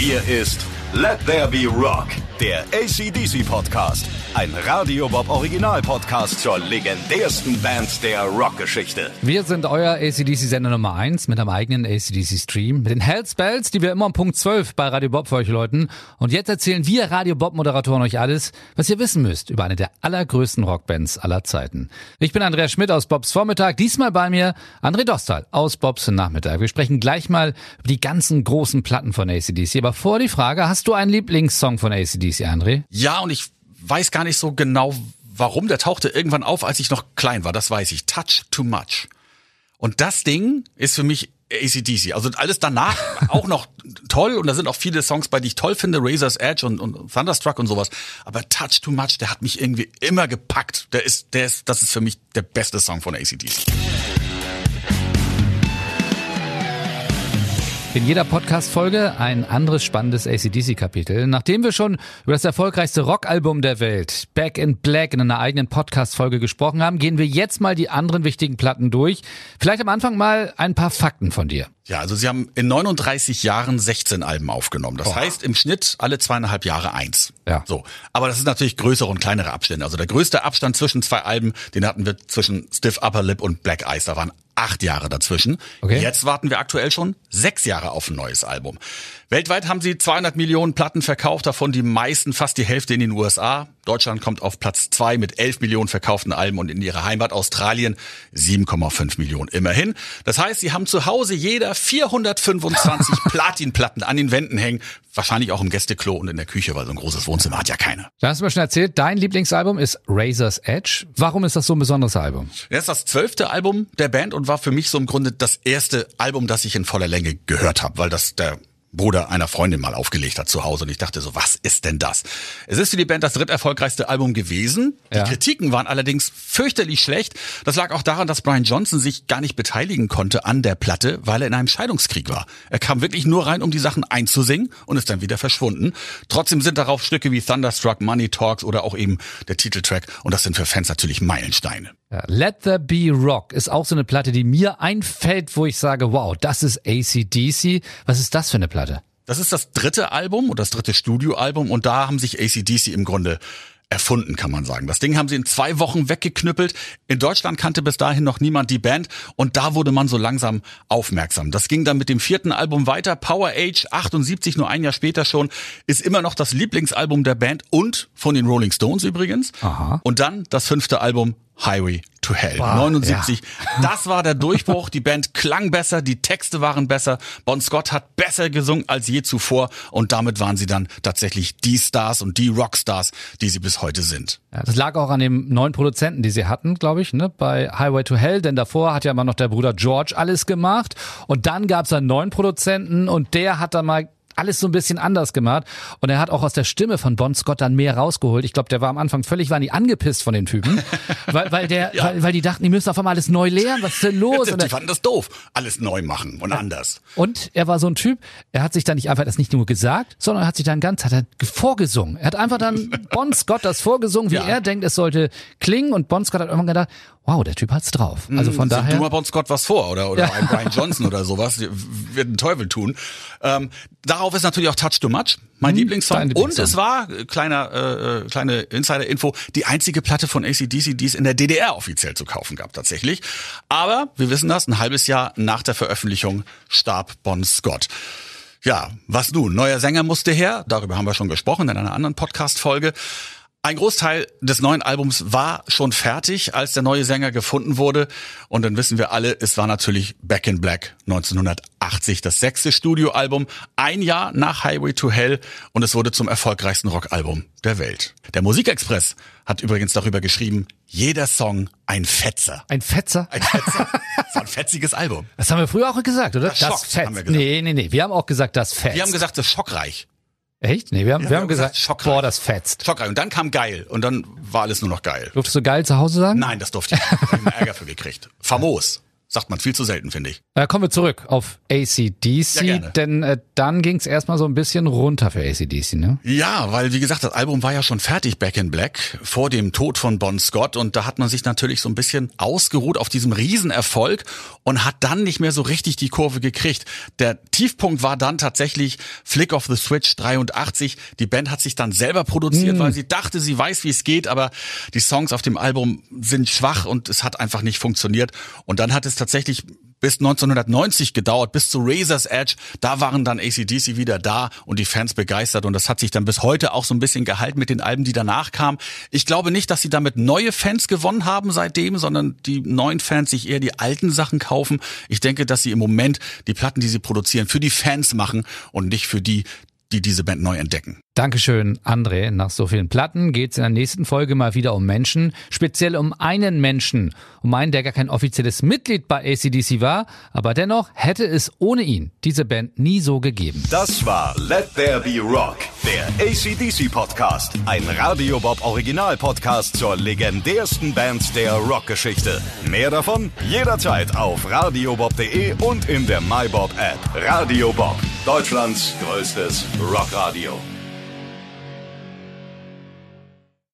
Hier ist Let There Be Rock, der ACDC Podcast. Ein Radio Bob Original Podcast zur legendärsten Band der Rockgeschichte. Wir sind euer ACDC-Sender Nummer 1 mit einem eigenen ACDC-Stream, mit den Hellspells, die wir immer um Punkt 12 bei Radio Bob für euch läuten. Und jetzt erzählen wir Radio Bob-Moderatoren euch alles, was ihr wissen müsst über eine der allergrößten Rockbands aller Zeiten. Ich bin Andreas Schmidt aus Bobs Vormittag, diesmal bei mir André Dostal aus Bobs Nachmittag. Wir sprechen gleich mal über die ganzen großen Platten von ACDC. Aber vor die Frage, hast du einen Lieblingssong von ACDC, André? Ja, und ich weiß gar nicht so genau, warum. Der tauchte irgendwann auf, als ich noch klein war. Das weiß ich. Touch Too Much. Und das Ding ist für mich ACDC. Also alles danach auch noch toll und da sind auch viele Songs bei, die ich toll finde, Razor's Edge und, und Thunderstruck und sowas. Aber Touch Too Much, der hat mich irgendwie immer gepackt. Der ist, der ist, das ist für mich der beste Song von ACDC. In jeder Podcast-Folge ein anderes spannendes ACDC-Kapitel. Nachdem wir schon über das erfolgreichste Rockalbum der Welt, Back in Black, in einer eigenen Podcast-Folge gesprochen haben, gehen wir jetzt mal die anderen wichtigen Platten durch. Vielleicht am Anfang mal ein paar Fakten von dir. Ja, also sie haben in 39 Jahren 16 Alben aufgenommen. Das oh. heißt im Schnitt alle zweieinhalb Jahre eins. Ja. So. Aber das ist natürlich größere und kleinere Abstände. Also der größte Abstand zwischen zwei Alben, den hatten wir zwischen Stiff Upper Lip und Black Ice. Da waren acht Jahre dazwischen. Okay. Jetzt warten wir aktuell schon sechs Jahre auf ein neues Album. Weltweit haben sie 200 Millionen Platten verkauft, davon die meisten, fast die Hälfte in den USA. Deutschland kommt auf Platz zwei mit 11 Millionen verkauften Alben und in ihrer Heimat Australien 7,5 Millionen immerhin. Das heißt, sie haben zu Hause jeder 425 Platinplatten an den Wänden hängen. Wahrscheinlich auch im Gästeklo und in der Küche, weil so ein großes Wohnzimmer hat ja keiner. Du hast mir schon erzählt, dein Lieblingsalbum ist Razor's Edge. Warum ist das so ein besonderes Album? Das ist das zwölfte Album der Band und war für mich so im Grunde das erste Album, das ich in voller Länge gehört habe, weil das der Bruder einer Freundin mal aufgelegt hat zu Hause und ich dachte so, was ist denn das? Es ist für die Band das dritterfolgreichste Album gewesen. Die ja. Kritiken waren allerdings fürchterlich schlecht. Das lag auch daran, dass Brian Johnson sich gar nicht beteiligen konnte an der Platte, weil er in einem Scheidungskrieg war. Er kam wirklich nur rein, um die Sachen einzusingen und ist dann wieder verschwunden. Trotzdem sind darauf Stücke wie Thunderstruck, Money Talks oder auch eben der Titeltrack und das sind für Fans natürlich Meilensteine. Ja, Let There Be Rock ist auch so eine Platte, die mir einfällt, wo ich sage, wow, das ist ACDC. Was ist das für eine Platte? Das ist das dritte Album oder das dritte Studioalbum und da haben sich ACDC im Grunde erfunden, kann man sagen. Das Ding haben sie in zwei Wochen weggeknüppelt. In Deutschland kannte bis dahin noch niemand die Band und da wurde man so langsam aufmerksam. Das ging dann mit dem vierten Album weiter. Power Age 78, nur ein Jahr später schon, ist immer noch das Lieblingsalbum der Band und von den Rolling Stones übrigens. Aha. Und dann das fünfte Album Highway to Hell. Wow, 79. Ja. Das war der Durchbruch. Die Band klang besser, die Texte waren besser. Bon Scott hat besser gesungen als je zuvor und damit waren sie dann tatsächlich die Stars und die Rockstars, die sie bis heute sind. Ja, das lag auch an dem neuen Produzenten, die sie hatten, glaube ich, ne, bei Highway to Hell, denn davor hat ja immer noch der Bruder George alles gemacht und dann gab es einen neuen Produzenten und der hat dann mal alles so ein bisschen anders gemacht. Und er hat auch aus der Stimme von Bon Scott dann mehr rausgeholt. Ich glaube, der war am Anfang völlig, waren die angepisst von den Typen, weil, weil der, ja. weil, weil die dachten, die müssen auf einmal alles neu lernen. Was ist denn los? die fanden das doof, alles neu machen und anders. Und er war so ein Typ, er hat sich dann nicht einfach das nicht nur gesagt, sondern er hat sich dann ganz, hat er vorgesungen. Er hat einfach dann Bon Scott das vorgesungen, wie ja. er denkt, es sollte klingen. Und Bon Scott hat irgendwann gedacht, wow, der Typ hat's drauf. Also von daher. Du mal Bon Scott was vor oder, oder ja. ein Brian Johnson oder sowas, wird einen Teufel tun. Ähm, darauf ist natürlich auch Touch Too Much, mein hm, Lieblingssong. Lieblingssong. Und es war, äh, kleiner, äh, äh, kleine Insider-Info, die einzige Platte von ACDC, die es in der DDR offiziell zu kaufen gab, tatsächlich. Aber, wir wissen das, ein halbes Jahr nach der Veröffentlichung starb Bon Scott. Ja, was nun? Neuer Sänger musste her, darüber haben wir schon gesprochen in einer anderen Podcast-Folge. Ein Großteil des neuen Albums war schon fertig, als der neue Sänger gefunden wurde. Und dann wissen wir alle, es war natürlich Back in Black 1980, das sechste Studioalbum, ein Jahr nach Highway to Hell und es wurde zum erfolgreichsten Rockalbum der Welt. Der Musikexpress hat übrigens darüber geschrieben, jeder Song ein Fetzer. Ein Fetzer? Ein Fetzer. Das war ein fetziges Album. Das haben wir früher auch gesagt, oder? Das, das Fett. Haben wir gesagt. Nee, nee, nee. Wir haben auch gesagt, das Fett. Wir haben gesagt, das ist schockreich. Echt? Nee, wir haben, ja, wir haben gesagt, gesagt boah, das fetzt. Schockreich. Und dann kam geil. Und dann war alles nur noch geil. Durftest du geil zu Hause sagen? Nein, das durfte ich ich Ärger für gekriegt. Famos. Sagt man viel zu selten, finde ich. Äh, kommen wir zurück auf ACDC, ja, denn äh, dann ging es erstmal so ein bisschen runter für ACDC, ne? Ja, weil wie gesagt, das Album war ja schon fertig, Back in Black, vor dem Tod von Bon Scott und da hat man sich natürlich so ein bisschen ausgeruht auf diesem Riesenerfolg und hat dann nicht mehr so richtig die Kurve gekriegt. Der Tiefpunkt war dann tatsächlich Flick of the Switch 83. Die Band hat sich dann selber produziert, mm. weil sie dachte, sie weiß, wie es geht, aber die Songs auf dem Album sind schwach und es hat einfach nicht funktioniert und dann hat es tatsächlich bis 1990 gedauert, bis zu Razor's Edge. Da waren dann ACDC wieder da und die Fans begeistert und das hat sich dann bis heute auch so ein bisschen gehalten mit den Alben, die danach kamen. Ich glaube nicht, dass sie damit neue Fans gewonnen haben seitdem, sondern die neuen Fans sich eher die alten Sachen kaufen. Ich denke, dass sie im Moment die Platten, die sie produzieren, für die Fans machen und nicht für die, die diese Band neu entdecken. Dankeschön, André. Nach so vielen Platten geht es in der nächsten Folge mal wieder um Menschen, speziell um einen Menschen, um einen, der gar kein offizielles Mitglied bei ACDC war, aber dennoch hätte es ohne ihn diese Band nie so gegeben. Das war Let There Be Rock, der ACDC Podcast, ein Radio Bob Original Podcast zur legendärsten Band der Rockgeschichte. Mehr davon jederzeit auf radiobob.de und in der MyBob App. Radio Bob, Deutschlands größtes Rockradio.